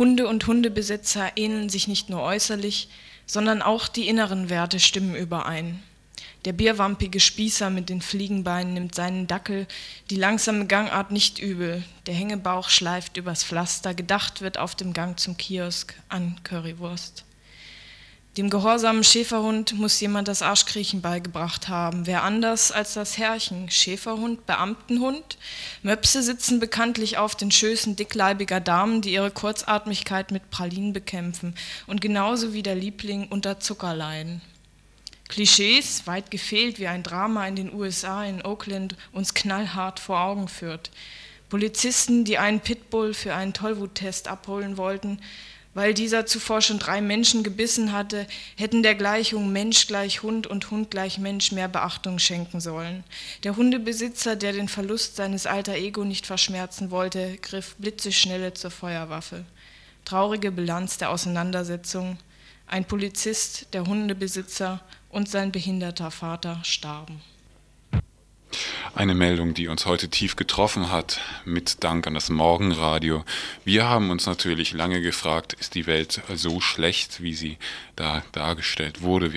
Hunde und Hundebesitzer ähneln sich nicht nur äußerlich, sondern auch die inneren Werte stimmen überein. Der bierwampige Spießer mit den Fliegenbeinen nimmt seinen Dackel, die langsame Gangart nicht übel. Der Hängebauch schleift übers Pflaster, gedacht wird auf dem Gang zum Kiosk an Currywurst. Dem gehorsamen Schäferhund muss jemand das Arschkriechen beigebracht haben. Wer anders als das Herrchen? Schäferhund, Beamtenhund? Möpse sitzen bekanntlich auf den Schößen dickleibiger Damen, die ihre Kurzatmigkeit mit Pralinen bekämpfen und genauso wie der Liebling unter Zucker leiden. Klischees, weit gefehlt, wie ein Drama in den USA, in Oakland, uns knallhart vor Augen führt. Polizisten, die einen Pitbull für einen Tollwuttest abholen wollten, weil dieser zuvor schon drei Menschen gebissen hatte, hätten der Gleichung Mensch gleich Hund und Hund gleich Mensch mehr Beachtung schenken sollen. Der Hundebesitzer, der den Verlust seines alter Ego nicht verschmerzen wollte, griff blitzeschnelle zur Feuerwaffe. Traurige Bilanz der Auseinandersetzung. Ein Polizist, der Hundebesitzer und sein behinderter Vater starben. Eine Meldung, die uns heute tief getroffen hat, mit Dank an das Morgenradio. Wir haben uns natürlich lange gefragt, ist die Welt so schlecht, wie sie da dargestellt wurde? Wir